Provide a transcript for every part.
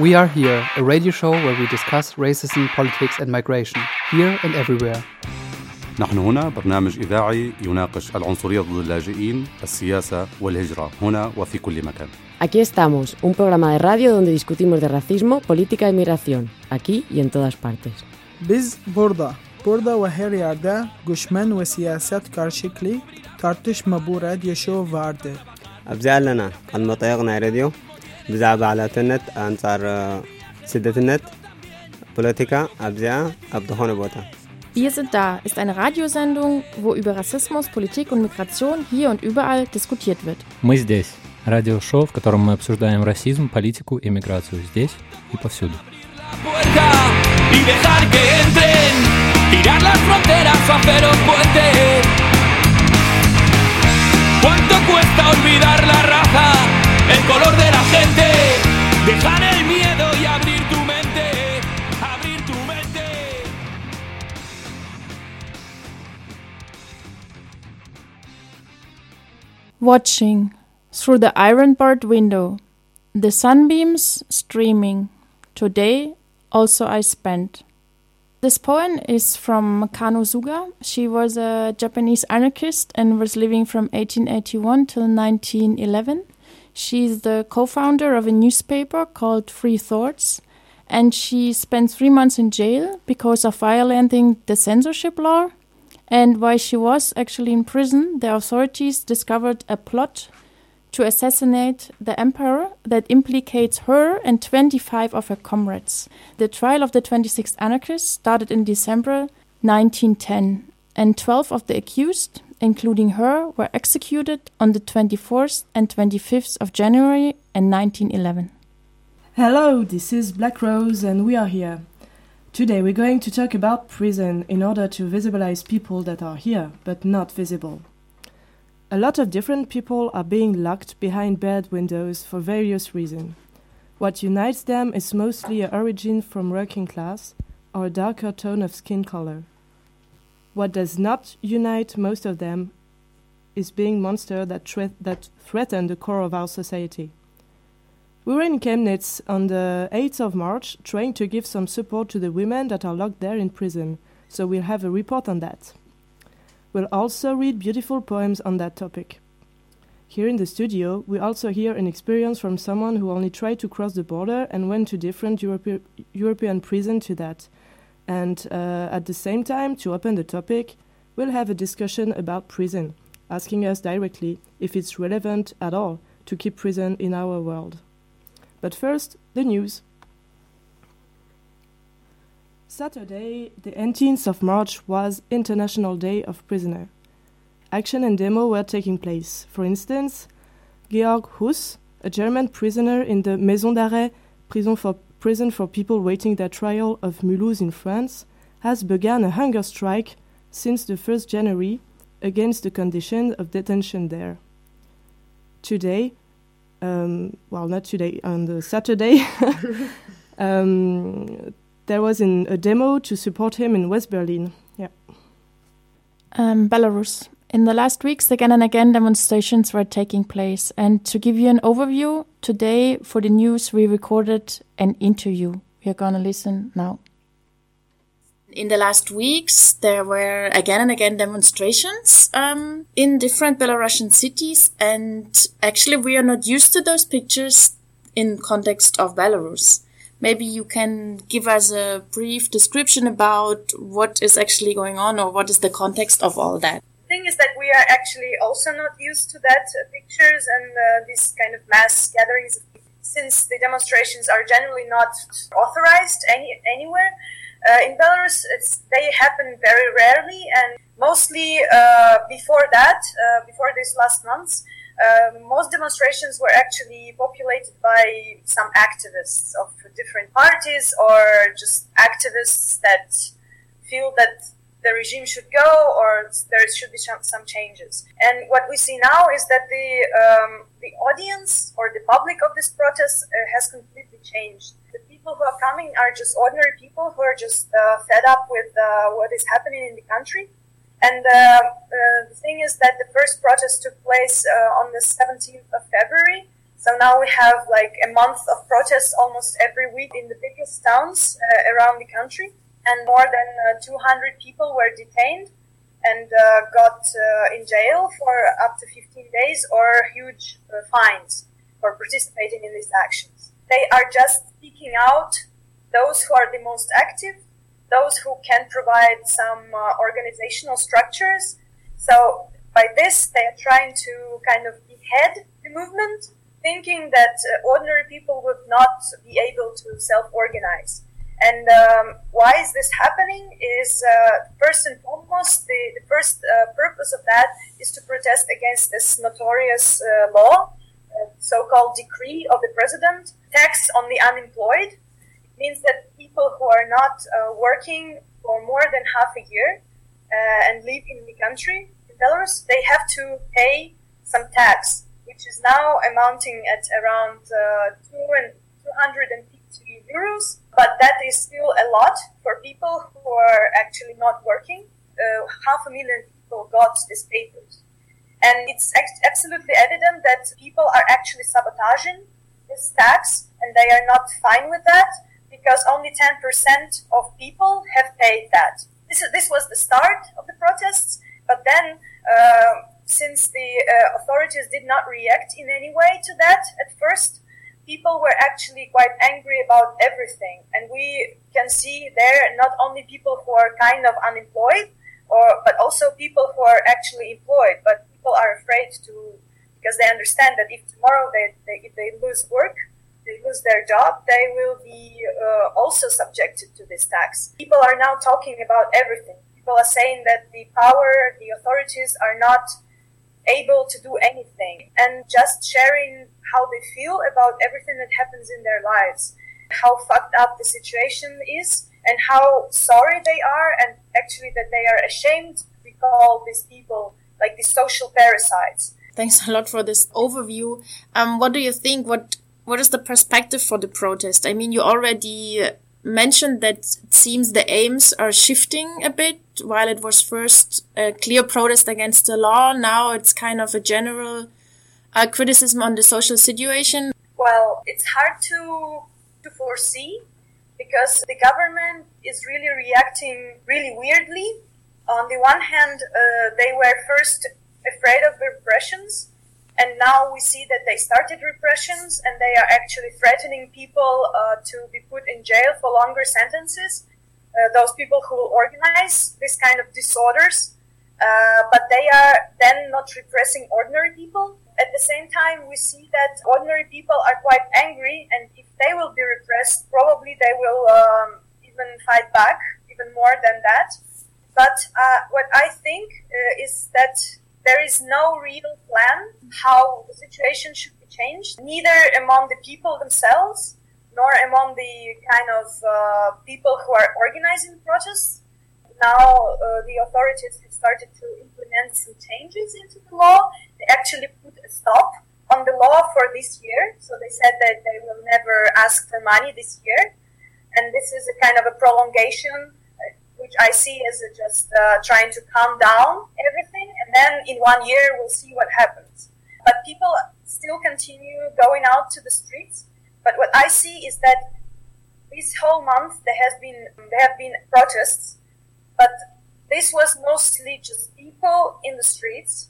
We Are Here, a radio show where we discuss racism, politics and migration, here and everywhere. نحن هنا برنامج إذاعي يناقش العنصرية ضد اللاجئين، السياسة والهجرة هنا وفي كل مكان. Aquí estamos, un programa de radio donde discutimos de racismo, política y migración, aquí y en todas partes. Biz burada, burada ve her yerde göçmen ve siyaset karşılıklı tartışma bu radyo show vardır. أبزال لنا المطيقنا راديو ብዛዕባ ዓላትነት ኣንጻር ስደትነት ፖለቲካ ኣብዚኣ ኣብ ዝኾነ ቦታ Wir sind da ist eine Radiosendung, wo über Rassismus, Politik und Migration hier und überall diskutiert wird. Мы здесь. Радиошоу, в котором мы обсуждаем расизм, политику и миграцию здесь и повсюду. y dejar que entren, tirar las fronteras o hacer un puente. ¿Cuánto cuesta olvidar la raza, El color de la gente? Dejar el miedo y abrir tu mente, abrir tu mente. Watching through the iron barred window, the sunbeams streaming. Today also I spent. This poem is from Kanno Suga. She was a Japanese anarchist and was living from 1881 till 1911. She's the co founder of a newspaper called Free Thoughts, and she spent three months in jail because of violating the censorship law. And while she was actually in prison, the authorities discovered a plot to assassinate the emperor that implicates her and 25 of her comrades. The trial of the 26 anarchists started in December 1910, and 12 of the accused, including her, were executed on the 24th and 25th of January in 1911. Hello, this is Black Rose, and we are here. Today we're going to talk about prison in order to visibilize people that are here but not visible. A lot of different people are being locked behind bed windows for various reasons. What unites them is mostly a origin from working class or a darker tone of skin color. What does not unite most of them is being monsters that, thre- that threaten the core of our society. We were in Chemnitz on the 8th of March trying to give some support to the women that are locked there in prison, so we'll have a report on that. We'll also read beautiful poems on that topic. Here in the studio, we also hear an experience from someone who only tried to cross the border and went to different Europe- European prisons to that. And uh, at the same time, to open the topic, we'll have a discussion about prison, asking us directly if it's relevant at all to keep prison in our world. But first, the news. Saturday, the 18th of March, was International Day of Prisoner. Action and demo were taking place. For instance, Georg Huss, a German prisoner in the Maison d'Arrêt prison for, prison for people waiting their trial of Mulhouse in France, has begun a hunger strike since the 1st January against the conditions of detention there. Today, um, well, not today, on the Saturday, um, there was in a demo to support him in West Berlin. Yeah. Um, Belarus. In the last weeks, again and again, demonstrations were taking place. And to give you an overview, today for the news, we recorded an interview. We are going to listen now. In the last weeks, there were again and again demonstrations um, in different Belarusian cities, and actually, we are not used to those pictures in context of Belarus. Maybe you can give us a brief description about what is actually going on, or what is the context of all that. Thing is that we are actually also not used to that uh, pictures and uh, these kind of mass gatherings since the demonstrations are generally not authorized any anywhere. Uh, in belarus it's, they happen very rarely and mostly uh, before that uh, before these last months uh, most demonstrations were actually populated by some activists of different parties or just activists that feel that the regime should go or there should be some, changes. And what we see now is that the um, the audience or the public of this protest uh, has completely changed. The people who are coming are just ordinary people who are just uh, fed up with uh, what is happening in the country. And uh, uh, the thing is that the first protest took place uh, on the 17th of February. So now we have like a month of protests almost every week in the biggest towns around the country, and more than uh, 200 people were detained and uh, got uh, in jail for up to 15 days or huge fines for participating in these actions. They are just speaking out those who are the most active, those who can provide some uh, organizational structures. So by this, they are trying to kind of behead the movement, thinking that uh, ordinary people would not be able to self-organize. And um, why is this happening? Is uh, first and foremost the, the first uh, purpose of that is to protest against this notorious uh, law, uh, so-called decree of the president, tax on the unemployed. It means that people who are not uh, working for more than half a year uh, and live in the country, in Belarus, they have to pay some tax, which is now amounting at around two and 250 euros, but that is still a lot for people who are actually not working. Uh, half a million people got these papers. And it's absolutely evident that people are actually sabotaging this tax and they are not fine with that because only 10% of people have paid that. This, is, this was the start of the protests, but then uh, since the uh, authorities did not react in any way to that at first, people were actually quite angry about everything. And we can see there not only people who are kind of unemployed, or but also people who are actually employed. But people are afraid to because they understand that if tomorrow they, they if they lose work, they lose their job, they will be uh, also subjected to this tax. People are now talking about everything. People are saying that the power, the authorities are not able to do anything and just sharing how they feel about everything that happens in their lives, how fucked up the situation is, and how sorry they are, and actually that they are ashamed to call these people like the social parasites. Thanks a lot for this overview. Um, what do you think? What what is the perspective for the protest? I mean, you already mentioned that it seems the aims are shifting a bit. While it was first a clear protest against the law, now it's kind of a general uh, criticism on the social situation? Well, it's hard to to foresee because the government is really reacting really weirdly. On the one hand, uh, they were first afraid of repressions, and now we see that they started repressions and they are actually threatening people uh, to be put in jail for longer sentences. Uh, those people who organize this kind of disorders, uh, but they are then not repressing ordinary people at the same time, we see that ordinary people are quite angry, and if they will be repressed, probably they will um, even fight back, even more than that. But uh, what I think uh, is that there is no real plan how the situation should be changed, neither among the people themselves nor among the kind of uh, people who are organizing protests. Now uh, the authorities have started to implement some changes into the law. They actually put stop on the law for this year. So they said that they will never ask for money this year. And this is a kind of a prolongation, uh, which I see as just uh, trying to calm down everything. And then in one year, we'll see what happens. But people still continue going out to the streets. But what I see is that this whole month there has been there have been protests, but this was mostly just people in the streets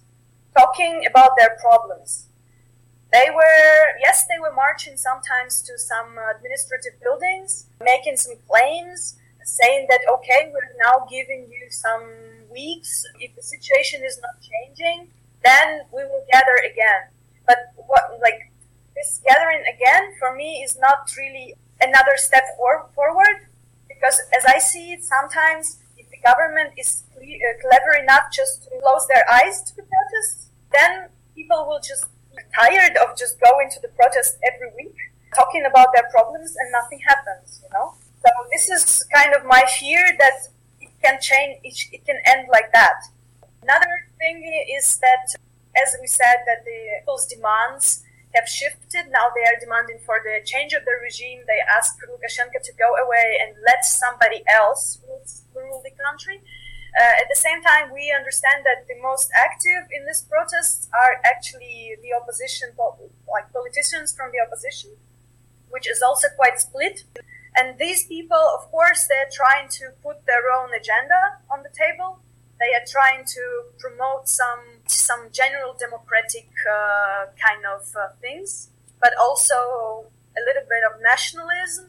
talking about their problems. They were, yes, they were marching sometimes to some administrative buildings, making some claims, saying that, okay, we're now giving you some weeks. If the situation is not changing, then we will gather again. But what, like, this gathering again for me is not really another step for, forward because as I see it, sometimes if the government is uh, clever enough just to close their eyes to the protests, then people will just be tired of just going to the protest every week, talking about their problems, and nothing happens, you know? So this is kind of my fear that it can change, it can end like that. Another thing is that, as we said, that the people's demands have shifted. Now they are demanding for the change of the regime. They ask Lukashenko to go away and let somebody else rule the country. Uh, at the same time, we understand that the most active in this protest are actually the opposition like politicians from the opposition, which is also quite split. And these people, of course, they're trying to put their own agenda on the table. They are trying to promote some some general democratic uh, kind of uh, things, but also a little bit of nationalism.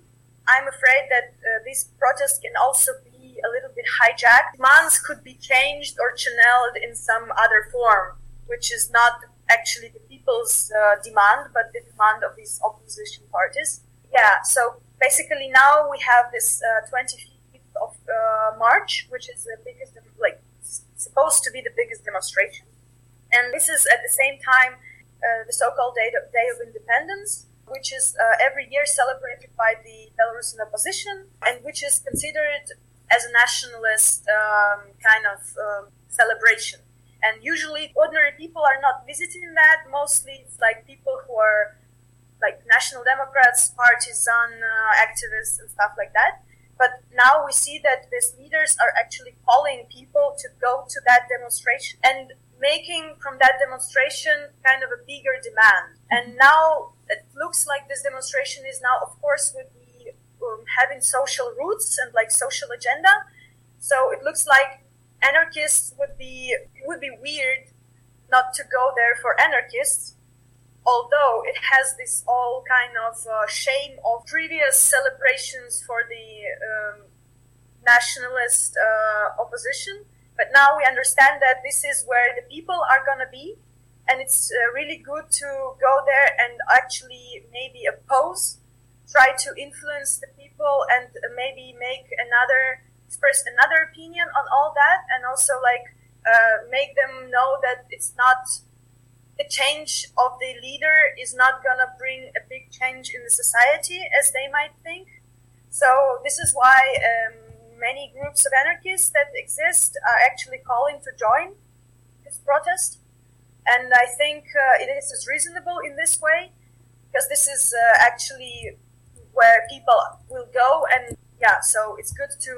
I'm afraid that uh, these protests can also be a little bit hijacked. Demands could be changed or channeled in some other form, which is not actually the people's uh, demand, but the demand of these opposition parties. Yeah, so basically now we have this uh, 25th of uh, March, which is the biggest, like, supposed to be the biggest demonstration. And this is at the same time uh, the so-called Day of, Day of Independence, which is uh, every year celebrated by the Belarusian opposition and which is considered as a nationalist um, kind of um, celebration. And usually, ordinary people are not visiting that. Mostly, it's like people who are like national democrats, partisan uh, activists, and stuff like that. But now we see that these leaders are actually calling people to go to that demonstration and making from that demonstration kind of a bigger demand. And now it looks like this demonstration is now, of course, be um, having social roots and like social agenda. So it looks like anarchists would be would be weird not to go there for anarchists although it has this all kind of uh, shame of previous celebrations for the um, nationalist uh, opposition but now we understand that this is where the people are to be and it's uh, really good to go there and actually maybe oppose try to influence the people and maybe make another express another opinion on all that and also like uh, make them know that it's not the change of the leader is not gonna bring a big change in the society as they might think. So this is why um, many groups of anarchists that exist are actually calling to join this protest. And I think uh, it is reasonable in this way because this is uh, actually where people will go and yeah so it's good to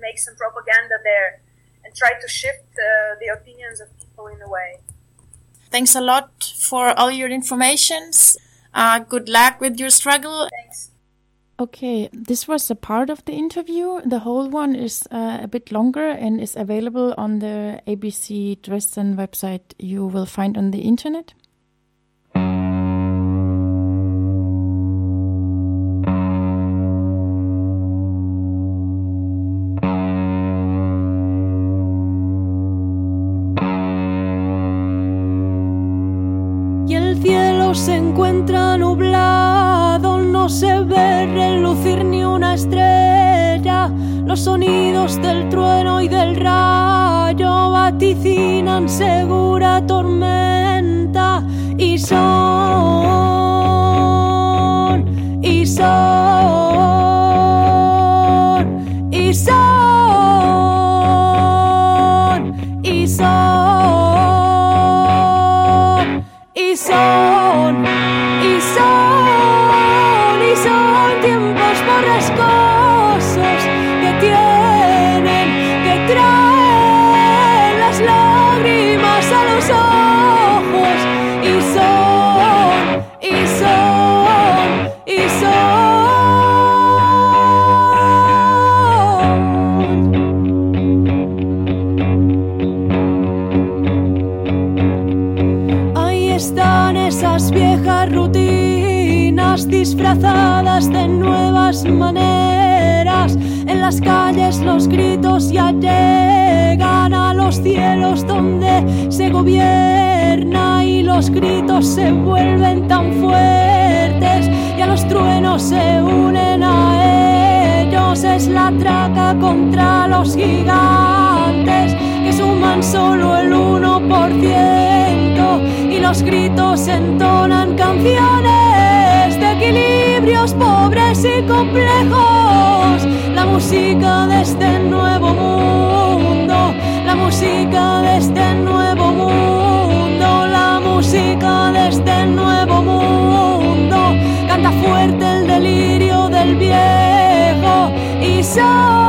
make some propaganda there and try to shift uh, the opinions of people in a way. Thanks a lot for all your informations. Uh, good luck with your struggle. Thanks. Okay, this was a part of the interview. The whole one is uh, a bit longer and is available on the ABC Dresden website. You will find on the internet. Estrella. Los sonidos del trueno y del rayo vaticinan segura tormenta y son, y son, nuevas maneras. En las calles los gritos ya llegan a los cielos donde se gobierna y los gritos se vuelven tan fuertes y a los truenos se unen a ellos. Es la traca contra los gigantes que suman solo el 1% y los gritos entonan canciones de equilibrios y complejos. La música de este nuevo mundo, la música de este nuevo mundo, la música de este nuevo mundo. Canta fuerte el delirio del viejo y son,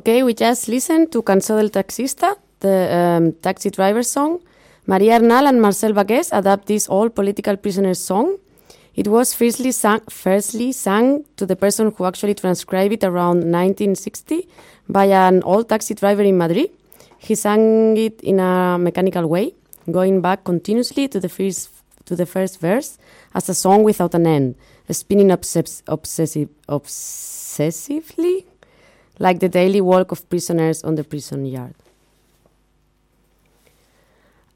Okay, we just listened to Cançó del Taxista, the um, taxi driver song. Maria Arnal and Marcel Bagés adapt this all political prisoner song. It was firstly sung, firstly sung to the person who actually transcribed it around 1960 by an old taxi driver in Madrid. He sang it in a mechanical way, going back continuously to the first to the first verse as a song without an end, spinning obsess- obsessive, obsessively like the daily walk of prisoners on the prison yard.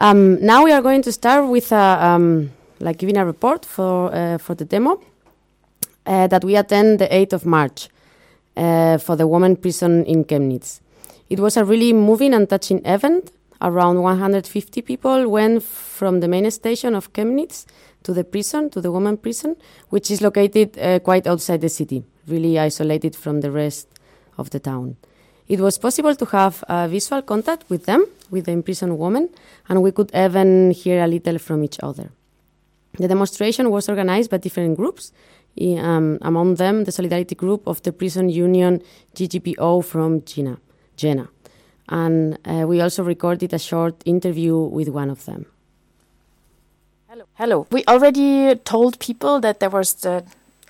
Um, now we are going to start with a, um, like giving a report for uh, for the demo uh, that we attend the 8th of March uh, for the women prison in Chemnitz. It was a really moving and touching event. Around 150 people went from the main station of Chemnitz to the prison, to the women prison, which is located uh, quite outside the city, really isolated from the rest of the town. It was possible to have a visual contact with them, with the imprisoned women, and we could even hear a little from each other. The demonstration was organized by different groups, um, among them the solidarity group of the prison union GGBO from Jena. Jena. And uh, we also recorded a short interview with one of them. Hello. Hello. We already told people that there was the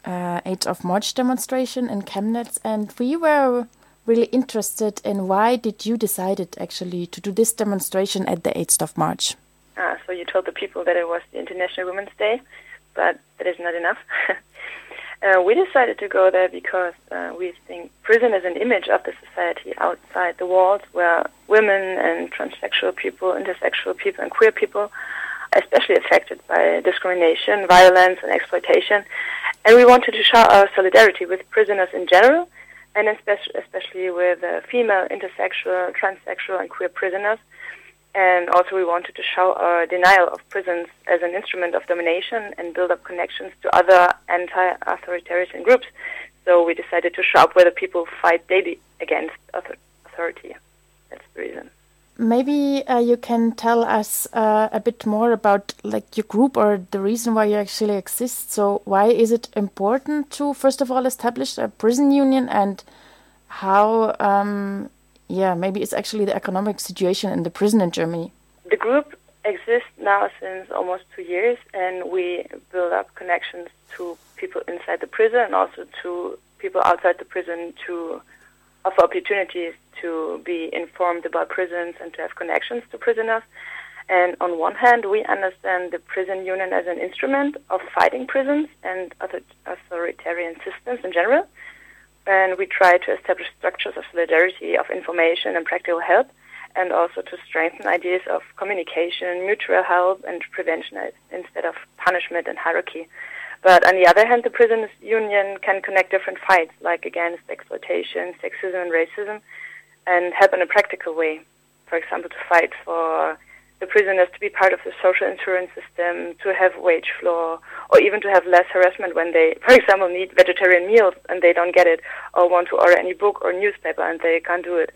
uh, 8th of March demonstration in Chemnitz, and we were really interested in why did you decided actually to do this demonstration at the 8th of March? Ah, so you told the people that it was the International Women's Day, but that is not enough. uh, we decided to go there because uh, we think prison is an image of the society outside the walls where women and transsexual people, intersexual people, and queer people are especially affected by discrimination, violence, and exploitation. And we wanted to show our solidarity with prisoners in general, and especially, with uh, female, intersexual, transsexual, and queer prisoners. And also, we wanted to show our denial of prisons as an instrument of domination and build up connections to other anti authoritarian groups. So, we decided to show up where the people fight daily against authority. That's the reason. Maybe uh, you can tell us uh, a bit more about like your group or the reason why you actually exist. So why is it important to first of all establish a prison union and how um, yeah maybe it's actually the economic situation in the prison in Germany. The group exists now since almost two years, and we build up connections to people inside the prison and also to people outside the prison to offer opportunities to be informed about prisons and to have connections to prisoners. And on one hand, we understand the prison union as an instrument of fighting prisons and other authoritarian systems in general. And we try to establish structures of solidarity, of information and practical help, and also to strengthen ideas of communication, mutual help, and prevention instead of punishment and hierarchy. But on the other hand, the prisoners union can connect different fights, like against exploitation, sexism, and racism, and help in a practical way. For example, to fight for the prisoners to be part of the social insurance system, to have wage floor, or even to have less harassment when they, for example, need vegetarian meals and they don't get it, or want to order any book or newspaper and they can't do it.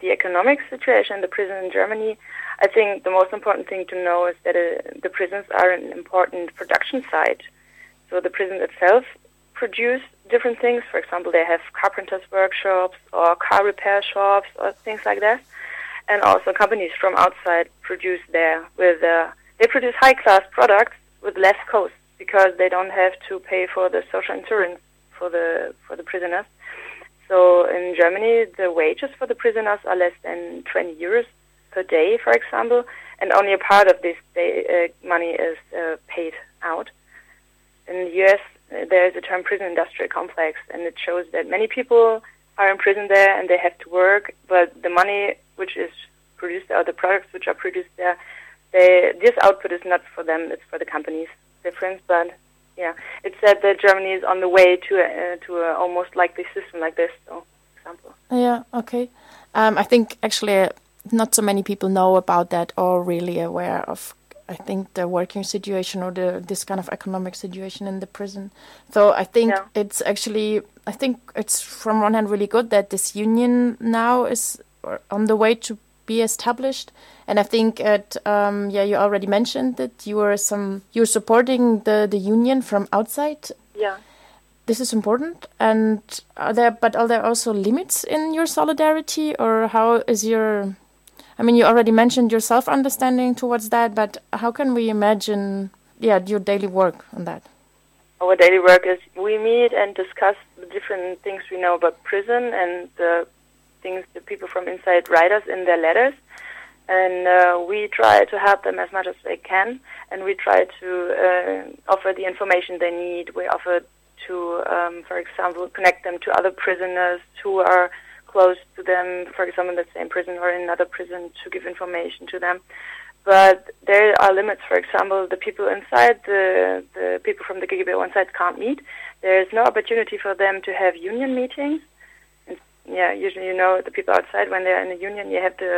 The economic situation in the prison in Germany, I think the most important thing to know is that uh, the prisons are an important production site. So the prison itself produce different things. For example, they have carpenters' workshops or car repair shops or things like that. And also companies from outside produce there with uh, they produce high class products with less cost because they don't have to pay for the social insurance for the for the prisoners. So in Germany, the wages for the prisoners are less than 20 euros per day, for example, and only a part of this day, uh, money is uh, paid out. In the US, there's a term prison industrial complex, and it shows that many people are in prison there and they have to work, but the money which is produced or the products which are produced there, they, this output is not for them; it's for the companies. Difference, but yeah, it said that Germany is on the way to a, to a almost like this system like this. So, example. Yeah. Okay. Um, I think actually uh, not so many people know about that or really aware of. I think the working situation or the this kind of economic situation in the prison. So I think Yeah. it's actually I think it's from one hand really good that this union now is on the way to be established. And I think at um, yeah, you already mentioned that you are some you're supporting the the union from outside. Yeah. This is important. And are there but are there also limits in your solidarity, or how is your? I mean, you already mentioned your self understanding towards that, but how can we imagine, yeah, your daily work on that? Our daily work is we meet and discuss the different things we know about prison and the things the people from inside write us in their letters. And uh, we try to help them as much as they can, and we try to uh, offer the information they need. We offer to, um, for example, connect them to other prisoners who are close to them, for example, in the same prison or in another prison, to give information to them. But there are limits. For example, the people inside, the the people from the GGB inside can't meet. There is no opportunity for them to have union meetings. And, yeah, usually you know the people outside when they're in a union, you have the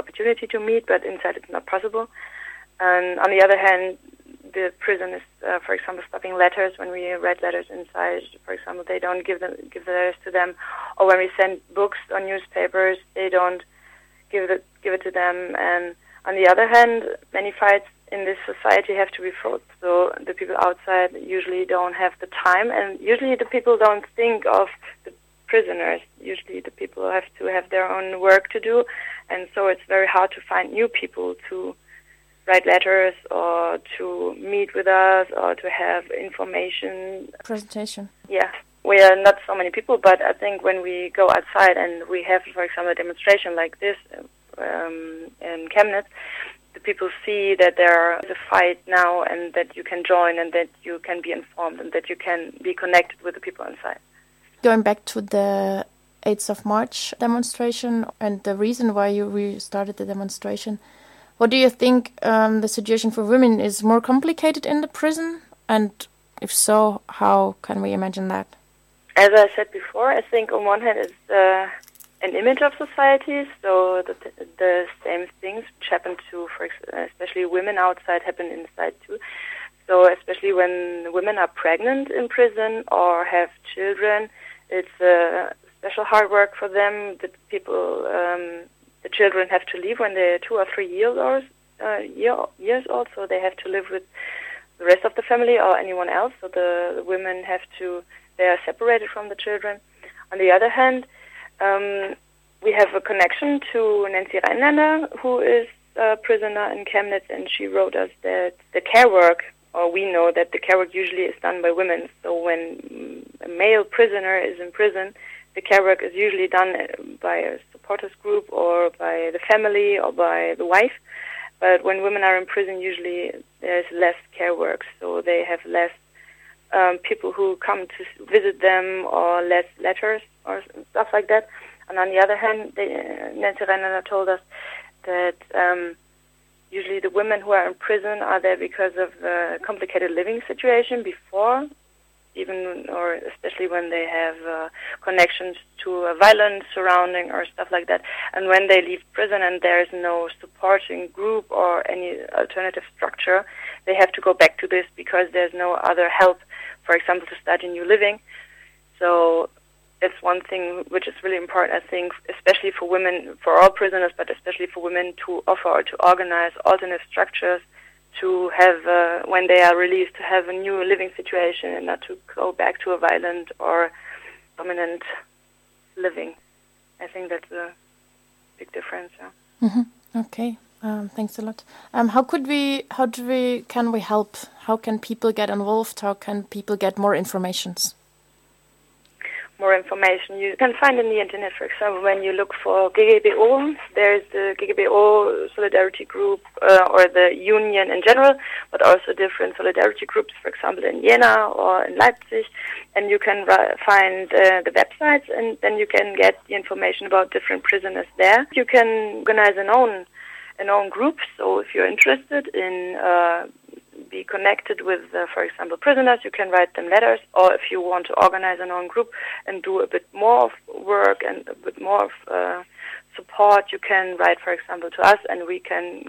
opportunity to meet, but inside it's not possible. And on the other hand, the prison is, uh, for example, stopping letters when we write letters inside. For example, they don't give them give the letters to them, or when we send books or newspapers, they don't give it give it to them. And on the other hand, many fights in this society have to be fought. So the people outside usually don't have the time, and usually the people don't think of the prisoners. Usually the people have to have their own work to do, and so it's very hard to find new people to write letters or to meet with us or to have information. Presentation. Yeah, we are not so many people, but I think when we go outside and we have, for example, a demonstration like this um, in Chemnitz, the people see that there is a fight now and that you can join and that you can be informed and that you can be connected with the people inside. Going back to the 8th of March demonstration and the reason why you restarted the demonstration, what do you think um, the situation for women is more complicated in the prison? And if so, how can we imagine that? As I said before, I think on one hand it's uh, an image of society, so the, the same things which happen to, for especially women outside, happen inside too. So especially when women are pregnant in prison or have children, it's uh, special hard work for them. The people, um, the children have to leave when they're two or three years old. Uh, year, years old, so they have to live with the rest of the family or anyone else. So the, women have to, they are separated from the children. On the other hand, um, we have a connection to Nancy Rheinländer, who is a prisoner in Chemnitz, and she wrote us that the care work, or we know that the care work usually is done by women. So when a male prisoner is in prison, the care work is usually done uh, by a supporters group or by the family or by the wife. But when women are in prison, usually there's less care work, so they have less um, people who come to visit them or less letters or stuff like that. And on the other hand, they, uh, Nancy Rheinländer told us that um, usually the women who are in prison are there because of a complicated living situation before, even or especially when they have uh, connections to a violent surrounding or stuff like that. And when they leave prison and there is no supporting group or any alternative structure, they have to go back to this because there's no other help, for example, to start a new living. So it's one thing which is really important, I think, especially for women, for all prisoners, but especially for women to offer or to organize alternate structures to have, uh, when they are released, to have a new living situation and not to go back to a violent or dominant living. I think that's a big difference. Yeah. Mm-hmm. Okay. Um, thanks a lot. Um, how could we? How do we? Can we help? How can people get involved? How can people get more informations? More information, you can find in the internet, for example, when you look for GGBO, there's the GGBO solidarity group uh, or the union in general, but also different solidarity groups, for example, in Jena or in Leipzig, and you can find uh, the websites, and then you can get the information about different prisoners there. You can organize an own an own group. So if you're interested in uh, be connected with, uh, for example, prisoners, you can write them letters. Or if you want to organize an own group and do a bit more of work and a bit more of uh, support, you can write, for example, to us, and we can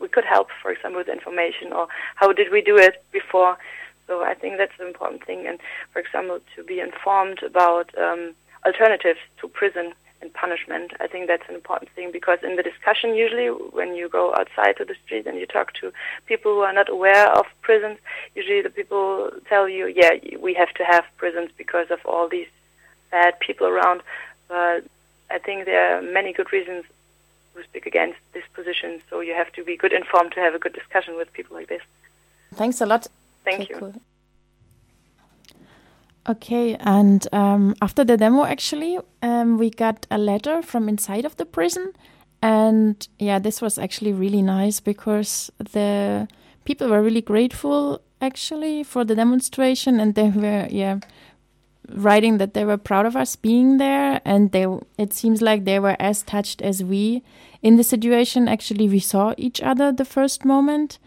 we could help, for example, with information or how did we do it before. So I think that's an important thing. And for example, to be informed about um, alternatives to prison and punishment. I think that's an important thing because in the discussion, usually when you go outside to the street and you talk to people who are not aware of prisons, usually the people tell you, yeah, we have to have prisons because of all these bad people around. But I think there are many good reasons to speak against this position. So you have to be good informed to have a good discussion with people like this. Thanks a lot. Thank you. Okay, and um, after the demo, actually, um, we got a letter from inside of the prison, and yeah, this was actually really nice because the people were really grateful actually for the demonstration, and they were yeah writing that they were proud of us being there, and they it seems like they were as touched as we in the situation. Actually, we saw each other the first moment.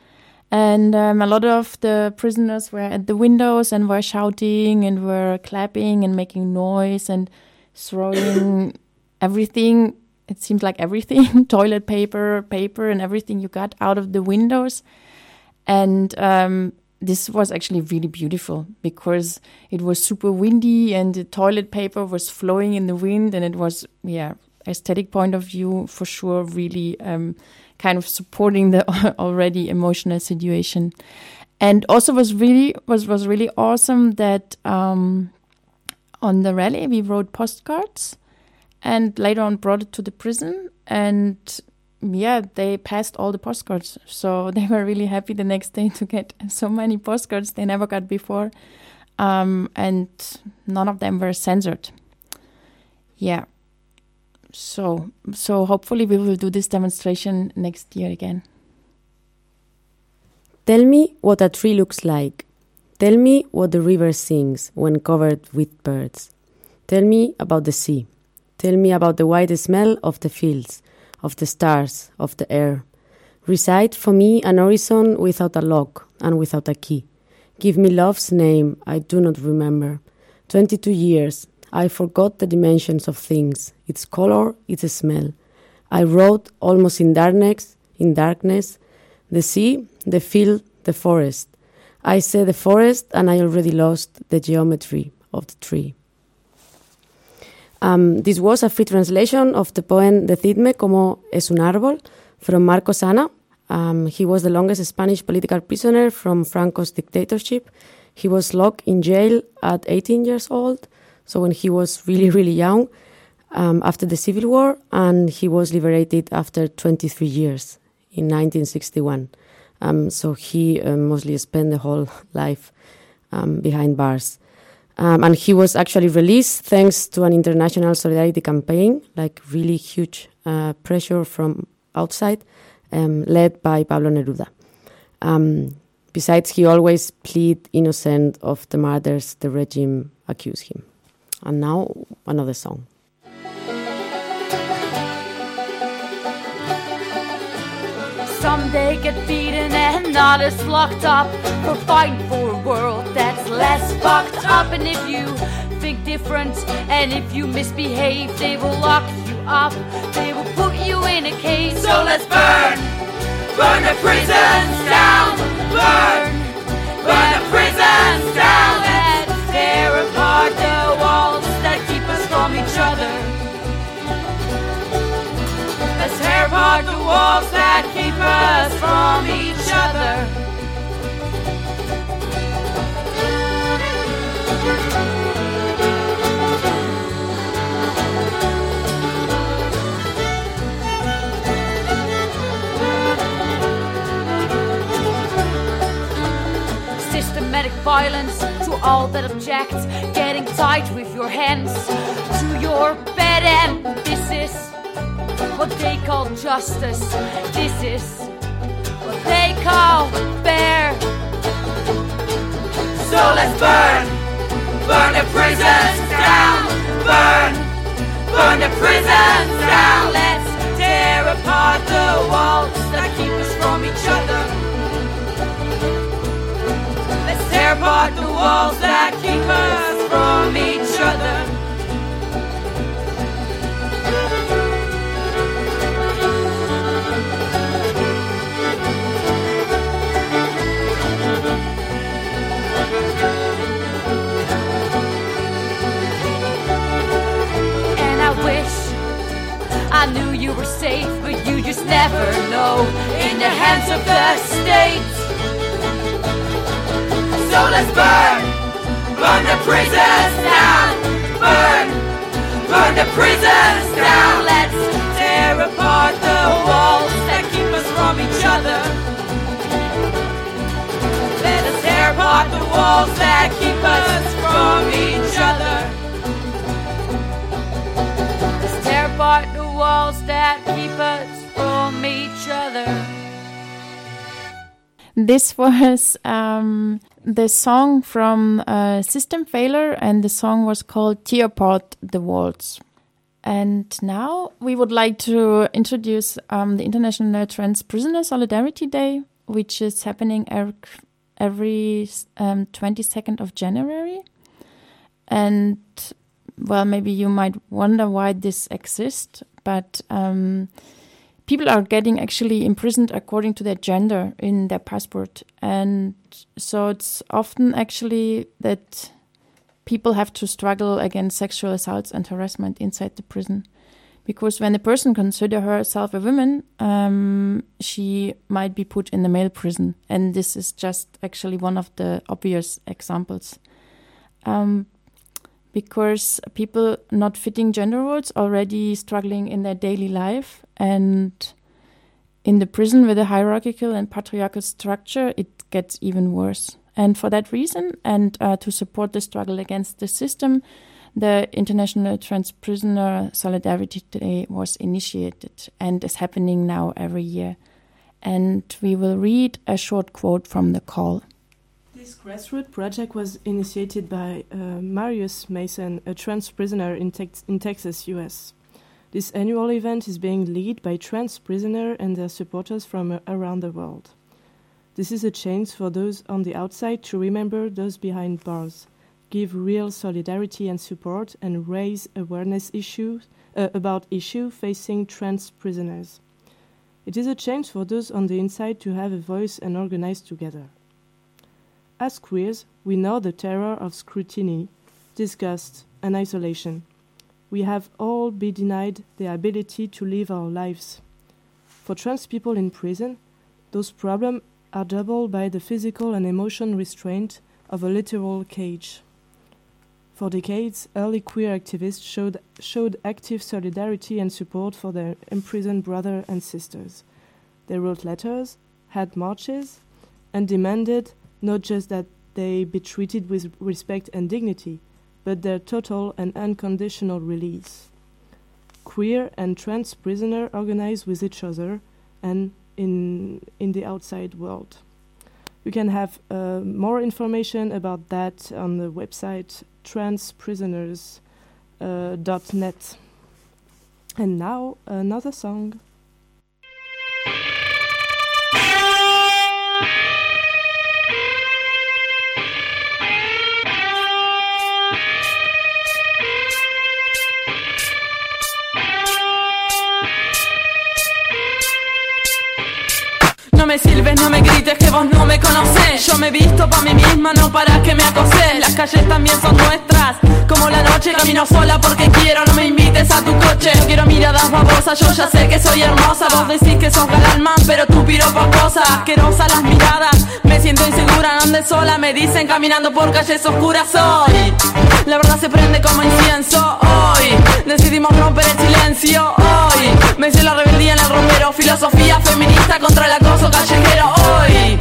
And um, a lot of the prisoners were at the windows and were shouting and were clapping and making noise and throwing everything. It seems like everything toilet paper, paper, and everything you got out of the windows. And um, this was actually really beautiful because it was super windy and the toilet paper was flowing in the wind. And it was, yeah, aesthetic point of view, for sure, really. Um, kind of supporting the already emotional situation. And also was really was was really awesome that um, on the rally we wrote postcards and later on brought it to the prison. And yeah they passed all the postcards. So they were really happy the next day to get so many postcards they never got before. Um, and none of them were censored. Yeah so so hopefully we will do this demonstration next year again. Tell me what a tree looks like. Tell me what the river sings when covered with birds. Tell me about the sea. Tell me about the white smell of the fields, of the stars, of the air. Recite for me an horizon without a lock and without a key. Give me love's name I do not remember. Twenty two years, I forgot the dimensions of things, its color, its smell. I wrote almost in darkness, in darkness, the sea, the field, the forest. I said the forest, and I already lost the geometry of the tree. Um, this was a free translation of the poem Decidme como es un árbol from Marcos Ana. Um, he was the longest Spanish political prisoner from Franco's dictatorship. He was locked in jail at 18 years old so when he was really, really young, um, after the Civil War, and he was liberated after 23 years in 1961. Um, so he uh, mostly spent the whole life um, behind bars. Um, and he was actually released thanks to an international solidarity campaign, like really huge uh, pressure from outside, um, led by Pablo Neruda. Um, besides, he always pleaded innocent of the murders the regime accused him. And now another song. Some they get beaten and others locked up for fighting for a world that's less fucked up. And if you think different and if you misbehave, they will lock you up. They will put you in a cage. So let's burn, burn the prisons down, burn, burn the prisons down. Apart the walls that keep us from each other. Systematic violence to all that object getting tight with your hands to your bed, and this is what they call justice. This is what they call fair. So let's burn, burn the prisons down, burn, burn the prisons down. Let's tear apart the walls that keep us from each other. Let's tear apart the walls that keep us from each other. I knew you were safe, but you just never know in the hands of the state. So let's burn, burn the prisons down, burn, burn the prisons down. Let's tear apart the walls that keep us from each other. Let us tear apart the walls that keep us from each other. Let's tear apart walls that keep us from each other. This was um, the song from uh, System Failure, and the song was called Tear Apart the Walls. And now we would like to introduce um, the International Trans Prisoner Solidarity Day, which is happening every, every um, 22nd of January. And well, maybe you might wonder why this exists, but um, people are getting actually imprisoned according to their gender in their passport. And so it's often actually that people have to struggle against sexual assaults and harassment inside the prison. Because when a person considers herself a woman, um, she might be put in the male prison, and this is just actually one of the obvious examples. Um, because people not fitting gender roles already struggling in their daily life. And in the prison with a hierarchical and patriarchal structure it gets even worse. And for that reason and uh, to support the struggle against the system the international trans prisoner solidarity day was initiated and is happening now every year. And we will read a short quote from the call This grassroots project was initiated by uh, Marius Mason, a trans prisoner in, Tex- in Texas, US. This annual event is being led by trans prisoners and their supporters from uh, around the world. This is a chance for those on the outside to remember those behind bars, give real solidarity and support, and raise awareness issues uh, about issues facing trans prisoners. It is a chance for those on the inside to have a voice and organize together. As queers, we know the terror of scrutiny, disgust, and isolation. We have all been denied the ability to live our lives. For trans people in prison, those problems are doubled by the physical and emotional restraint of a literal cage. For decades, early queer activists showed, showed active solidarity and support for their imprisoned brothers and sisters. They wrote letters, had marches, and demanded not just that they be treated with respect and dignity, but their total and unconditional release. Queer and trans prisoners organize with each other and in, in the outside world. You can have uh, more information about that on the website transprisoners.net. Uh, and now, another song. Me sirves, no me grites que vos no me conocés. Yo me he visto pa' mí misma, no para que me acoses Las calles también son nuestras Como la noche camino sola porque quiero No me invites a tu coche. No quiero miradas babosas, yo ya sé que soy hermosa. Vos decís que sos galán pero tú piropos cosas Asquerosa las miradas Me siento insegura, ande sola. Me dicen caminando por calles oscuras Hoy, la verdad se prende como incienso Hoy, decidimos romper el silencio Hoy, me hice la rebeldía en el romero Filosofía feminista contra el acoso callejero hoy.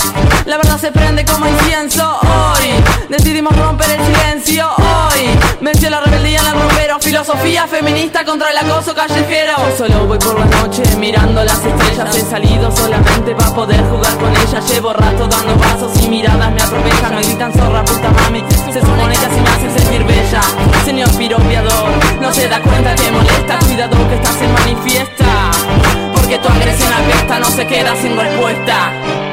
La verdad se prende como incienso hoy. Decidimos romper el silencio hoy. Venció la rebeldía en el rompero. Filosofía feminista contra el acoso callejero. Solo voy por la noche mirando las estrellas. He salido solamente para poder jugar con ellas. Llevo rato dando pasos y miradas me atropellan. Me gritan zorra, puta mami. Se supone que así me hacen sentir bella. Señor piropiador, no se da cuenta que molesta. Cuidado que estás en manifiesta. Porque tu agresión apesta, no se queda sin respuesta.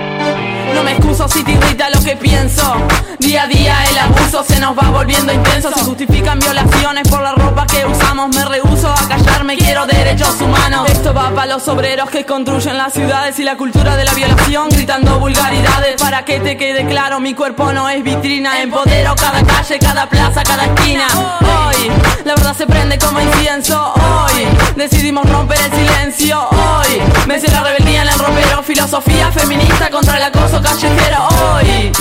No me excuso si te irrita lo que pienso. Día a día el abuso se nos va volviendo intenso. Se justifican violaciones por la ropa que usamos. Me rehuso a callarme, quiero derechos humanos. Esto va para los obreros que construyen las ciudades y la cultura de la violación. Gritando vulgaridades para que te quede claro. Mi cuerpo no es vitrina. Empodero cada calle, cada plaza, cada esquina. Hoy la verdad se prende como incienso. Hoy decidimos romper el silencio. Hoy vence la rebeldía en el ropero. Filosofía feminista contra el acoso callejero. Hoy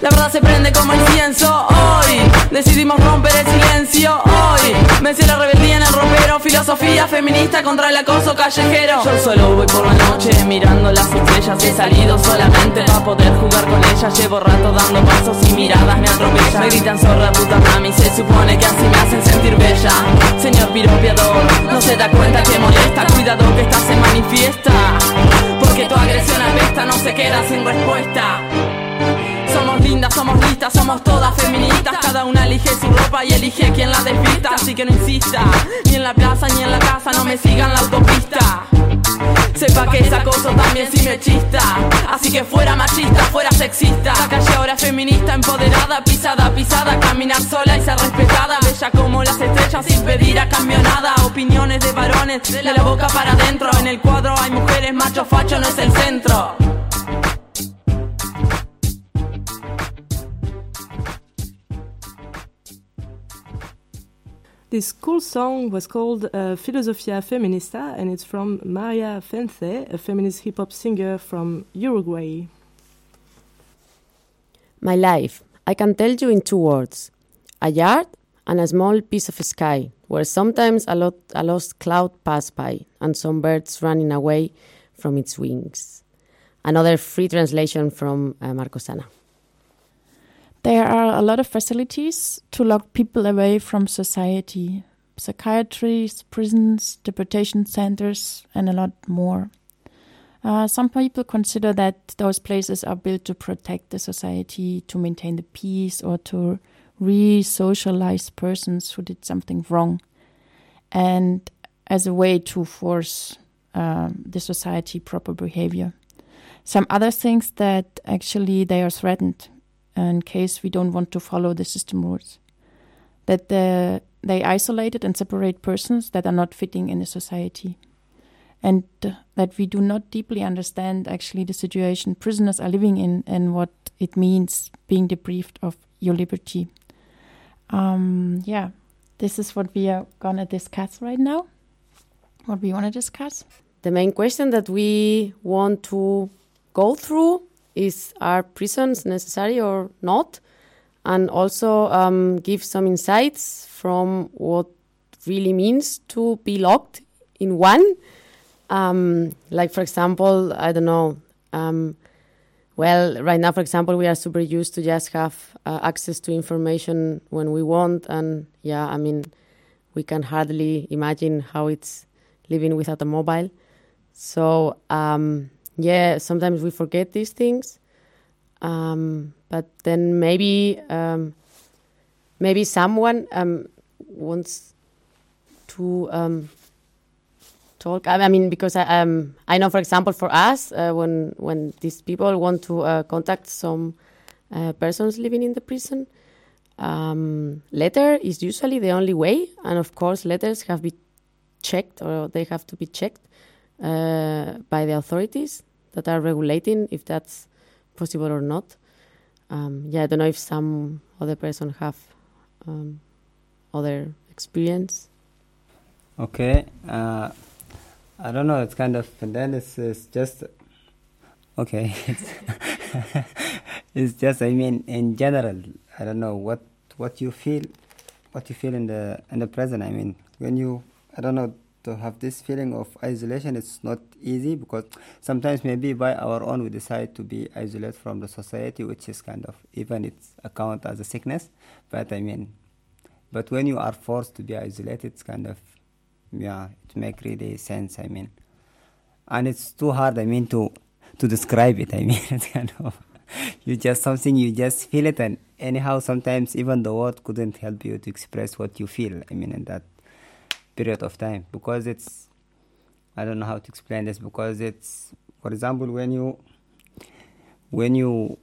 la verdad se prende como incienso. Hoy decidimos romper el silencio. Hoy vence la rebeldía en el ropero. Filosofía feminista contra el acoso callejero. Yo solo voy por la noche mirando las estrellas. He salido solamente para poder jugar con ellas. Llevo rato dando pasos y miradas me atropellan. Me gritan zorra puta mami. Se supone que así me hacen sentir bella. Señor piropiador, no se da cuenta que molesta. Cuidado que esta se manifiesta. Porque tu agresión apesta, no se queda sin respuesta. Somos lindas, somos listas, somos todas feministas. Cada una elige su ropa y elige quién la desvista. Así que no insista, ni en la plaza ni en la casa, no me sigan la autopista. Sepa que es acoso también si me chista. Así que fuera machista, fuera sexista. La calle ahora feminista, empoderada, pisada, pisada. Caminar sola y ser respetada. Bella como las estrellas sin pedir a cambio nada. Opiniones de varones, de la boca para adentro. En el cuadro hay mujeres, macho facho no es el centro. This cool song was called uh, Filosofia Feminista and it's from Maria Fence, a feminist hip hop singer from Uruguay. My life, I can tell you in two words a yard and a small piece of sky, where sometimes a, lot, a lost cloud pass by and some birds running away from its wings. Another free translation from uh, Marcos Ana. There are a lot of facilities to lock people away from society psychiatries, prisons, deportation centers, and a lot more. Uh, some people consider that those places are built to protect the society, to maintain the peace, or to re socialize persons who did something wrong, and as a way to force um, the society proper behavior. Some other things that actually they are threatened in case we don't want to follow the system rules. That the, they isolated and separate persons that are not fitting in the society. And that we do not deeply understand actually the situation prisoners are living in and what it means being deprived of your liberty. Um, yeah, this is what we are gonna discuss right now. What we want to discuss. The main question that we want to go through is are prisons necessary or not? And also um, give some insights from what really means to be locked in one. Um, like, for example, I don't know. Um, well, right now, for example, we are super used to just have uh, access to information when we want. And yeah, I mean, we can hardly imagine how it's living without a mobile. So, um, yeah, sometimes we forget these things. Um, but then maybe um, maybe someone um, wants to um, talk. I I mean, because I, um, I know, for example, for us, uh, when when these people want to uh, contact some uh, persons living in the prison, um, letter is usually the only way, and of course, letters have been checked or they have to be checked uh, by the authorities that are regulating if that's possible or not. Um, yeah, I don't know if some other person have um, other experience. Okay. Uh, I don't know. It's kind of, and then it's, it's just, okay. It's, it's just, I mean, in general, I don't know what what you feel, what you feel in the in the present. I mean, when you, I don't know, to have this feeling of isolation, it's not easy because sometimes maybe by our own we decide to be isolated from the society, which is kind of even it's account as a sickness. But I mean, But when you are forced to be isolated, it's kind of yeah, it make really sense. I mean, and it's too hard. I mean to to describe it. I mean, it's kind of you just something you just feel it, and anyhow, sometimes even the word couldn't help you to express what you feel. I mean, in that period of time, because it's I don't know how to explain this because it's for example when you when you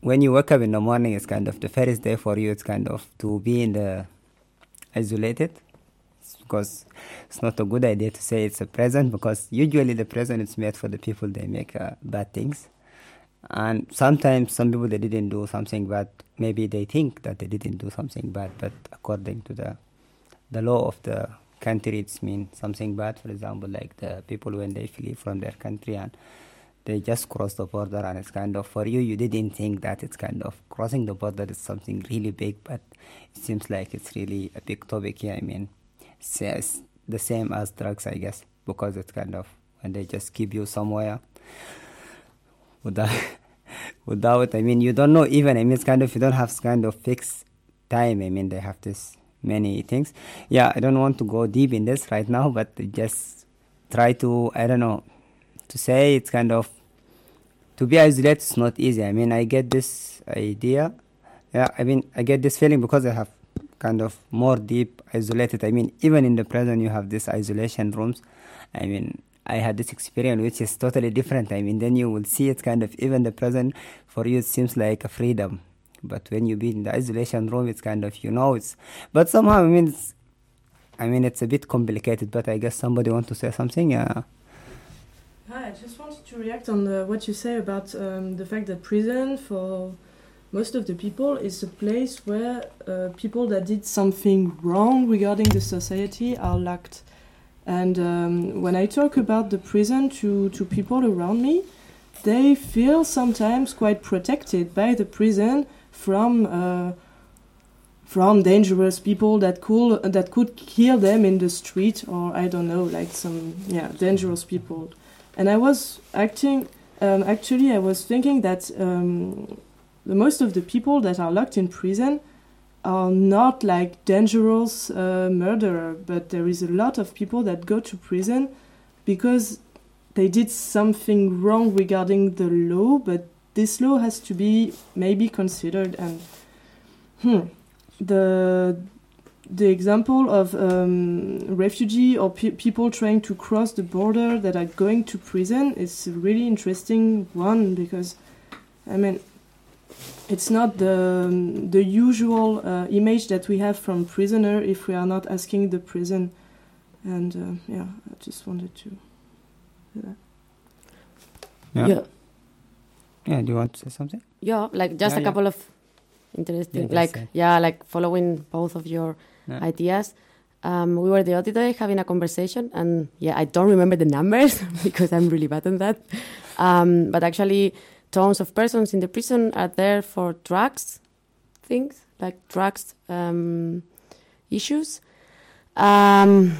when you wake up in the morning it's kind of the first day for you. It's kind of to be in the isolated. It's because it's not a good idea to say it's a present because usually the present is made for the people they make uh, bad things. And sometimes some people they didn't do something bad. Maybe they think that they didn't do something bad but according to the the law of the country it's mean something bad. For example like the people when they flee from their country and they just cross the border and it's kind of for you you didn't think that it's kind of crossing the border is something really big but it seems like it's really a big topic here. I mean it's, the same as drugs i guess because it's kind of when they just keep you somewhere without without i mean you don't know even i mean it's kind of you don't have kind of fixed time. I mean they have this many things. Yeah i don't want to go deep in this right now but just try to i don't know to say it's kind of to be isolated is not easy. I mean i get this idea. Yeah i mean i get this feeling because i have kind of more deep isolated. I mean even in the present you have this isolation rooms. I mean i had this experience which is totally different. I mean then you will see it kind of even the present for you it seems like a freedom but when you be in the isolation room it's kind of you know it's but somehow i mean it's i mean it's a bit complicated but i guess somebody want to say something yeah Hi, I just wanted to react on the, what you say about um, the fact that prison for most of the people is a place where uh, people that did something wrong regarding the society are locked. And um, when I talk about the prison to, to people around me, they feel sometimes quite protected by the prison from uh, from dangerous people that could that could kill them in the street or I don't know like some yeah dangerous people and I was acting. Um, actually, I was thinking that um, the most of the people that are locked in prison are not like dangerous uh, murderer, but there is a lot of people that go to prison because they did something wrong regarding the law, but this law has to be maybe considered and hmm, the the example of um, refugee or pe- people trying to cross the border that are going to prison is a really interesting one because, I mean, it's not the um, the usual uh, image that we have from prisoner if we are not asking the prison, and uh, yeah, I just wanted to. do that. yeah Yeah. Yeah do you want to say something Yeah, like just Yeah, a yeah. couple of interesting, Yeah, like yeah, like following both of your Yeah. ideas. Um, we were the other day having a conversation, and yeah, I don't remember the numbers because I'm really bad on that. Um, but actually, tons of persons in the prison are there for drugs things, like drugs um, issues. Um,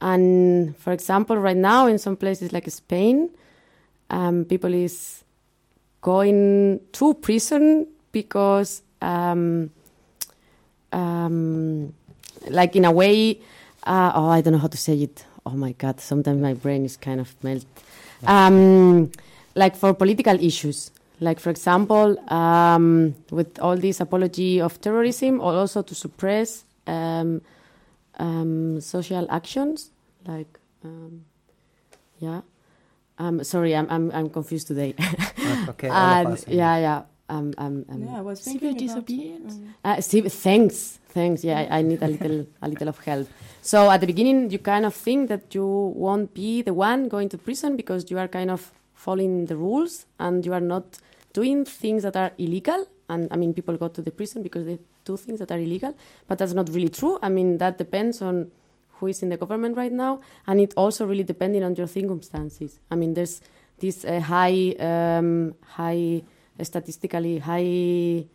and for example, right now in some places like Spain, um, people is going to prison because um, um, like in a way uh, oh i don't know how to say it. Oh my god sometimes my brain is kind of melt. Um, like for political issues. Like for example um, with all this apology of terrorism or also to suppress um, um, social actions like um, yeah um, sorry I'm, I'm, I'm confused today That's okay, all of And us, I yeah yeah um, um, um, Yeah, I was Civil thinking about, disobedience. um, uh, Steve, thanks, thanks. Yeah, I, I need a little, a little of help. So at the beginning, you kind of think that you won't be the one going to prison because you are kind of following the rules and you are not doing things that are illegal. And I mean, people go to the prison because they do things that are illegal, but that's not really true. I mean, that depends on who is in the government right now, and it also really depending on your circumstances. I mean, there's this uh, high, um, high, statistically high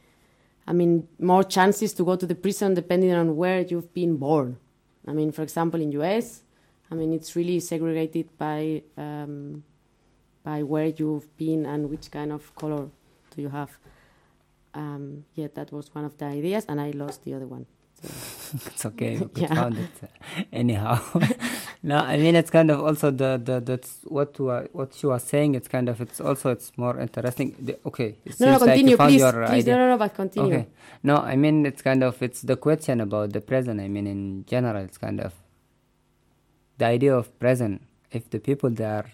I mean, more chances to go to the prison depending on where you've been born. I mean, for example, in US, I mean, it's really segregated by um, by where you've been and which kind of color do you have. Um, yeah, that was one of the ideas, and I lost the other one. So, it's okay. We could Yeah. found it uh, anyhow. no, I mean it's kind of also the the that's what you are, what she was saying. It's kind of it's also it's more interesting. The, okay, it No, no, like continue, you found please, please, idea. no, no, no, but continue. Okay, no, I mean it's kind of it's the question about the present. I mean in general, it's kind of the idea of present. If the people they are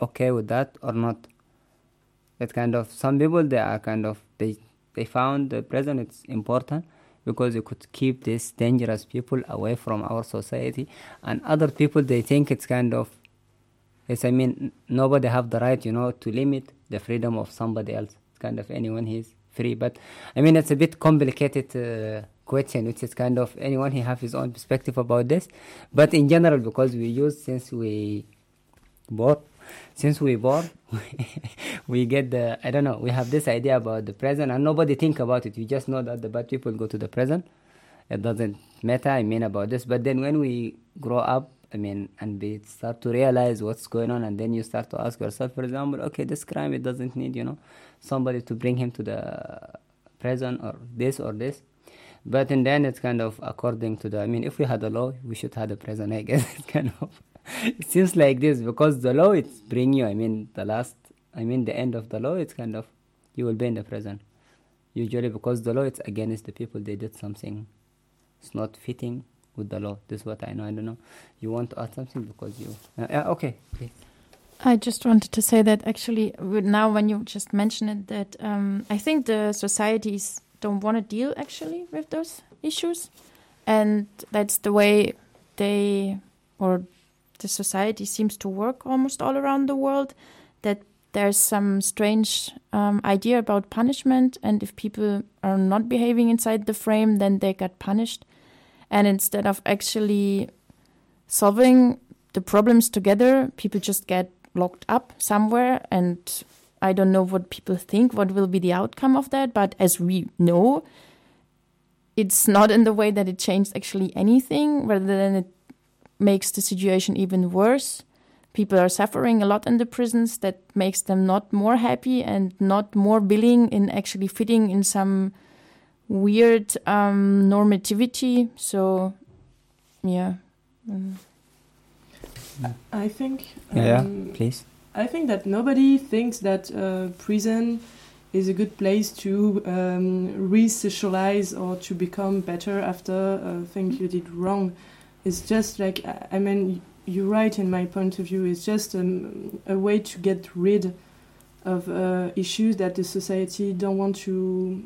okay with that or not. That kind of some people they are kind of they they found the present it's important because you could keep these dangerous people away from our society. And other people they think it's kind of yes i mean nobody have the right you know to limit the freedom of somebody else. It's kind of anyone he's free. But i mean it's a bit complicated uh, question which is kind of anyone he have his own perspective about this. But in general because we use since we born since we born we get the i don't know we have this idea about the present and nobody think about it. We just know that the bad people go to the present. It doesn't matter i mean about this. But then when we grow up i mean and we start to realize what's going on and then you start to ask yourself for example okay this crime it doesn't need you know somebody to bring him to the present or this or this. But in the end it's kind of according to the i mean if we had a law we should have a present i guess. Kind of it seems like this because the law it's bring you i mean the last i mean the end of the law it's kind of you will be in the prison. Usually because the law it's against the people they did something. It's not fitting with the law. This is what i know i don't know. You want to add something because you uh, yeah, okay please. I just wanted to say that actually, now when you just mentioned it, that um, I think the societies don't want to deal actually with those issues, and that's the way they or the society seems to work almost all around the world. That there's some strange um, idea about punishment, and if people are not behaving inside the frame, then they get punished, and instead of actually solving the problems together, people just get locked up somewhere and I don't know what people think what will be the outcome of that, but as we know, it's not in the way that it changed actually anything, rather than it makes the situation even worse. People are suffering a lot in the prisons that makes them not more happy and not more willing in actually fitting in some weird um, normativity. So, yeah. Mm. I think. yeah, um, yeah please I think that nobody thinks that uh, prison is a good place to um, re-socialize or to become better after a thing you did wrong. It's just like I- I mean, you're right in my point of view. It's just um, a way to get rid of uh, issues that the society don't want to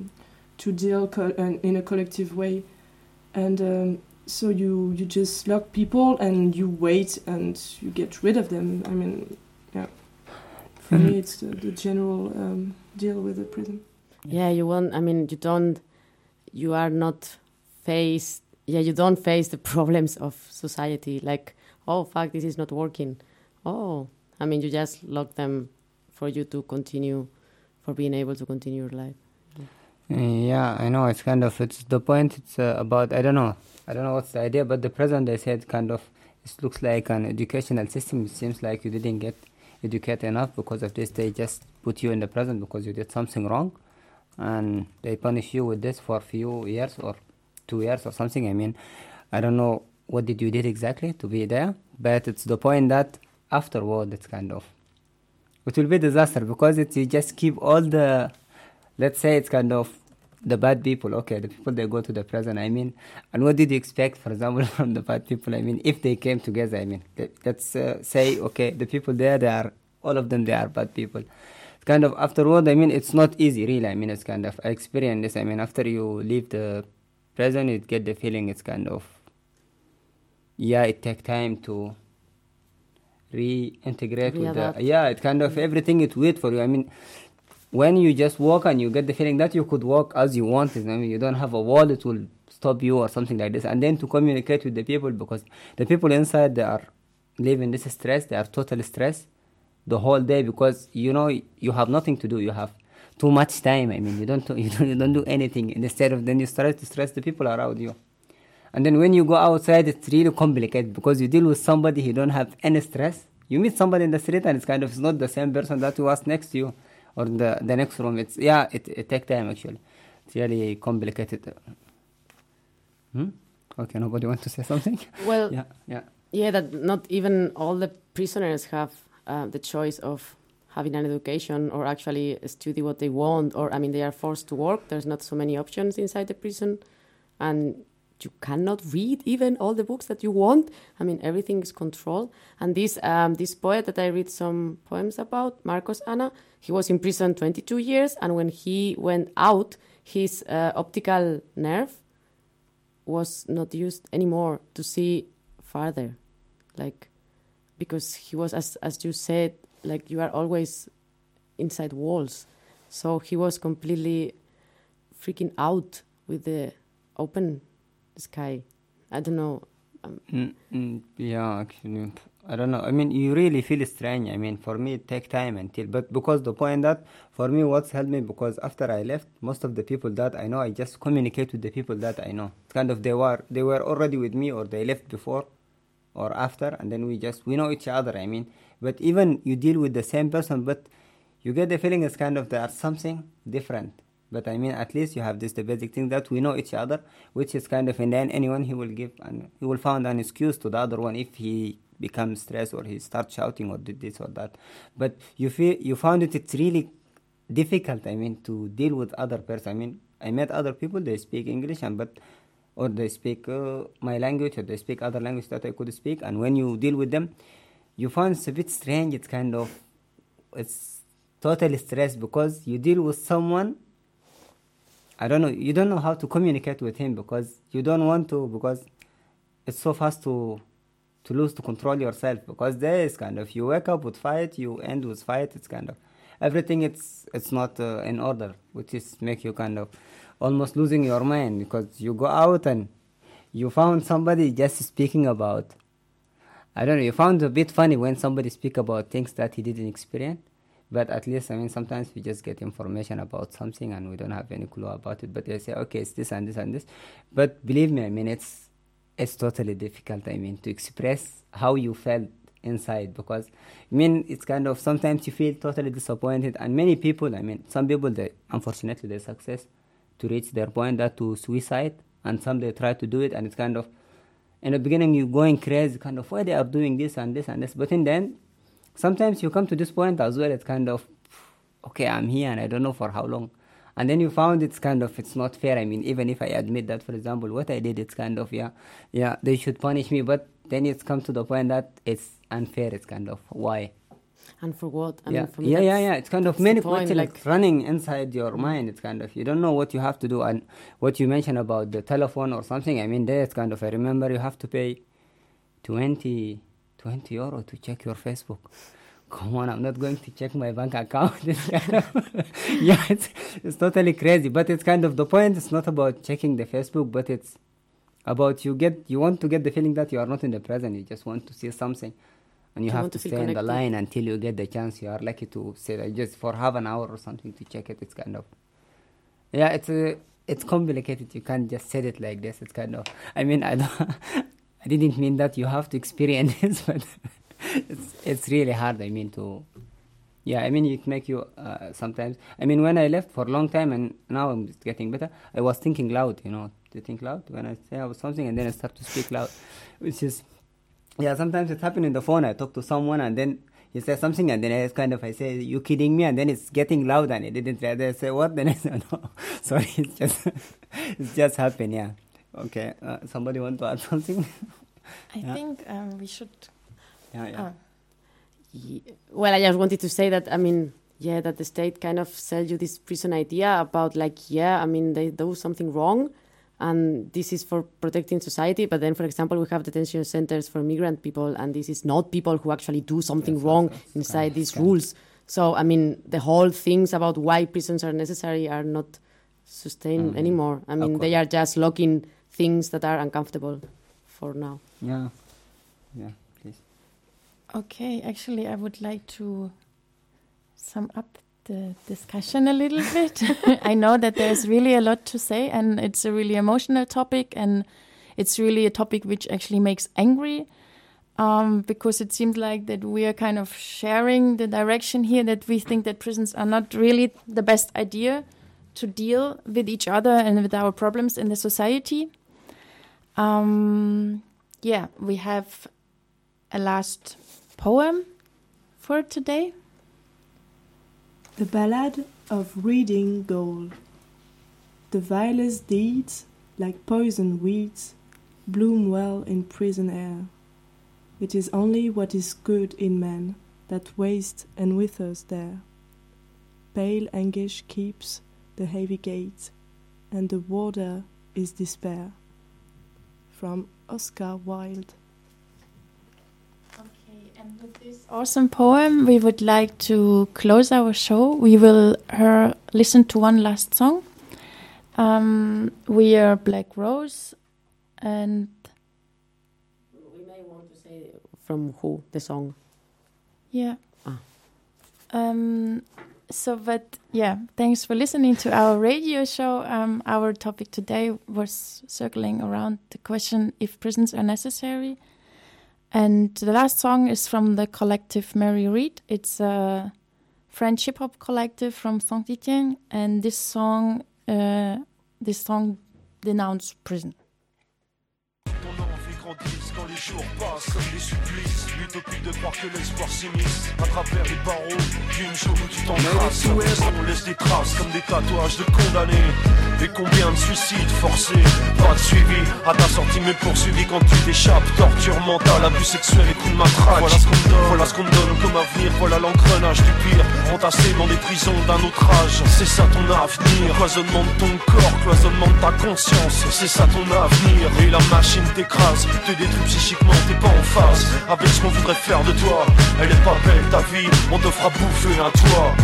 to deal co- uh, in a collective way, and um, so you you just lock people and you wait and you get rid of them. I mean, yeah. For Mhm. me, it's the, the general um, deal with the prison. Yeah, you won't. I mean, you don't. You are not faced. Yeah, you don't face the problems of society. Like, oh fuck, this is not working. Oh, I mean, you just lock them for you to continue, for being able to continue your life. Yeah, I know. It's kind of it's the point. It's uh, about I don't know. I don't know what's the idea, but the present they said kind of it looks like an educational system. It seems like you didn't get educated enough because of this. They just put you in the present because you did something wrong, and they punish you with this for a few years or two years or something. I mean, I don't know what did you did exactly to be there, but it's the point that afterward it's kind of it will be disaster because it you just keep all the let's say it's kind of the bad people. Okay the people they go to the prison i mean and what did you expect for example from the bad people? I mean if they came together i mean let- let's uh, say okay the people there they are all of them they are bad people. It's kind of afterward i mean it's not easy really. I mean it's kind of i experienced this i mean after you leave the prison you get the feeling it's kind of yeah it take time to reintegrate with the yeah it kind of everything it wait for you. I mean when you just walk and you get the feeling that you could walk as you want i mean you don't have a wall that will stop you or something like this. And then to communicate with the people because the people inside they are living this stress they are totally stressed the whole day because you know you have nothing to do. You have too much time i mean you don't you don't, you don't do anything instead of then you start to stress the people around you and then when you go outside, it's really complicated because you deal with somebody who don't have any stress. You meet somebody in the street and it's kind of it's not the same person that was next to you or the the next room. It's yeah, it it take time actually. It's really complicated. Hmm? Okay, nobody want to say something? Well, yeah, yeah. Yeah, that not even all the prisoners have uh, the choice of having an education or actually study what they want. Or I mean, they are forced to work. There's not so many options inside the prison, and you cannot read even all the books that you want. I mean, everything is controlled. And this um, this poet that I read some poems about, Marcos Ana, he was in prison 22 years, and when he went out, his uh, optical nerve was not used anymore to see farther, like because he was as as you said, like you are always inside walls, so he was completely freaking out with the open sky. I don't know. Um, Mm, mm, yeah, actually, I don't know. I mean, you really feel strange. I mean, for me, it take time until, but because the point that for me, what's helped me because after I left, most of the people that I know, I just communicate with the people that I know. Kind of they were they were already with me or they left before or after, and then we just we know each other. I mean, but even you deal with the same person, but you get the feeling it's kind of there's something different. But I mean, at least you have this the basic thing that we know each other, which is kind of, and then anyone he will give and he will find an excuse to the other one if he becomes stressed or he starts shouting or did this or that. But you feel you found it it's really difficult. I mean, to deal with other person. I mean, I met other people they speak English and but or they speak uh, my language or they speak other language that I could speak, and when you deal with them, you find it's a bit strange. It's kind of it's totally stressed because you deal with someone I don't know. You don't know how to communicate with him because you don't want to because it's so fast to to lose to control yourself because there is kind of you wake up with fight, you end with fight. It's kind of everything. It's it's not uh, in order, which is make you kind of almost losing your mind because you go out and you found somebody just speaking about. I don't know. You found a bit funny when somebody speak about things that he didn't experience but at least I mean sometimes we just get information about something and we don't have any clue about it. But they say, okay, it's this and this and this. But believe me, I mean it's it's totally difficult. I mean to express how you felt inside because I mean it's kind of sometimes you feel totally disappointed and many people I mean some people they unfortunately they success to reach their point that to suicide and some they try to do it and it's kind of in the beginning you going crazy kind of why they are doing this and this and this? But in the end sometimes you come to this point as well it's kind of okay i'm here and i don't know for how long. And then you found it's kind of it's not fair. I mean even if i admit that for example what i did it's kind of yeah yeah they should punish me. But then it's come to the point that it's unfair. It's kind of why and for what? I yeah, mean, yeah, yeah, yeah. It's kind of many questions like, like- running inside your mind. It's kind of you don't know what you have to do, and what you mentioned about the telephone or something. I mean, there it's kind of I remember you have to pay 20, 20 euro to check your Facebook. Come on, I'm not going to check my bank account. It's kind of, yeah, it's it's totally crazy. But it's kind of the point. It's not about checking the Facebook, but it's about you get you want to get the feeling that you are not in the present. You just want to see something, and you You have to stay in the line until you get the chance. You are lucky to say that just for half an hour or something to check it. It's kind of yeah, it's a, it's complicated. You can't just say it like this. It's kind of I mean I don't I didn't mean that you have to experience this, but it's it's really hard. I mean to yeah, I mean it make you uh, sometimes. I mean when I left for a long time and now I'm just getting better. I was thinking loud, you know, to think loud when I say something and then I start to speak loud, which is yeah. Sometimes it's happens in the phone. I talk to someone and then he says something and then I kind of I say you kidding me and then it's getting loud and I didn't rather I say what then I say no sorry it's just it's just happened yeah okay uh, somebody want to add something I Yeah. think um, we should. yeah yeah Ah. Ye- Well, I just wanted to say that I mean, yeah, that the state kind of sell you this prison idea about like, yeah, I mean, they do something wrong, and this is for protecting society. But then, for example, we have detention centers for migrant people, and this is not people who actually do something wrong inside these rules. So, I mean, the whole things about why prisons are necessary are not sustained Mhm. anymore. I mean, they are just locking things that are uncomfortable for now. yeah yeah please Okay, actually, I would like to sum up the discussion a little bit. I know that there's really a lot to say, and it's a really emotional topic, and it's really a topic which actually makes angry. Um, because it seems like that we are kind of sharing the direction here that we think that prisons are not really the best idea to deal with each other and with our problems in the society. Um, yeah, we have a last poem for today. The Ballad of Reading Gaol. The vilest deeds, like poison weeds, bloom well in prison air. It is only what is good in man that wastes and withers there. Pale anguish keeps the heavy gate, and the warder is despair. From Oscar Wilde. And with this awesome poem, we would like to close our show. We will uh, listen to one last song. Um, we are Black Rose, and We may want to say from who the song. yeah. Ah. Um, so, but yeah, thanks for listening to our radio show. Um, our topic today was circling around the question if prisons are necessary. And the last song is from the collective Mary Read. It's a French hip hop collective from Saint Etienne, and this song, uh, this song denounced prison. Les jours passent comme des supplices. L'utopie de croire que l'espoir s'immisce à travers les barreaux d'une jour où tu t'embrasses. On laisse des traces comme des tatouages de condamnés. Et combien de suicides forcés Pas de suivi à ta sortie mais poursuivi quand tu t'échappes. Torture mentale, abus sexuel et Voilà ce qu'on donne, voilà ce qu'on donne comme avenir. Voilà l'engrenage du pire, entassé dans des prisons d'un autre âge. C'est ça ton avenir. Cloisonnement de ton corps, cloisonnement de ta conscience. C'est ça ton avenir. Et la machine t'écrase, te détruit psychiquement, t'es pas en phase avec ce qu'on voudrait faire de toi. Elle est pas belle ta vie, on te fera bouffer un toit.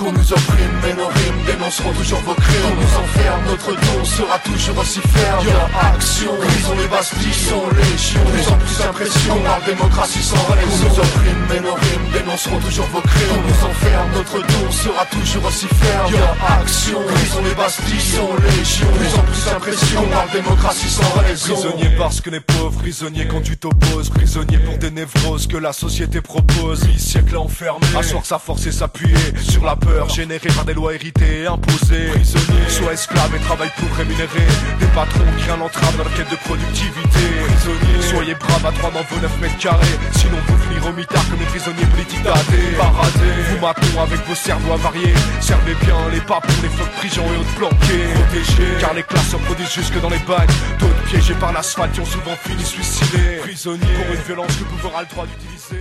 Qu'on nous opprime, mais nos rimes dénonceront toujours vos crimes. On nous enferme, notre don sera toujours aussi ferme. Y'a action, brisons les bastilles, sont légion. Plus en plus d'impression, on parle démocratie sans raison. On nous opprime, mais nos rimes dénonceront toujours vos crimes. On nous enferme, notre don sera toujours aussi ferme. Y'a action, brisons les bastilles, sont légion. Plus en plus d'impression, on parle démocratie sans raison. Prisonnier parce que les pauvres, prisonnier quand tu t'opposes, prisonnier pour des névroses que la société propose. Huit siècles enfermés, à soir sa force et s'appuyer sur la peur générée par des lois héritées imposées. Prisonnier, soit esclave et travaille pour rémunérer des patrons qui rien l'entravent dans la quête de productivité. Prisonnier, soyez brave à trois dans vos 9 mètres carrés, sinon vous finirez au mitard comme les prisonniers politiques datés. Paradés, vous matons avec vos cerveaux avariés. Servez bien les pas pour les flottes prison et autres planqués. Protégés, car les classes se produisent jusque dans les bagnes. D'autres piégés par l'asphalte qui ont souvent fini suicidés. Prisonniers, pour une violence que le pouvoir a le droit d'utiliser.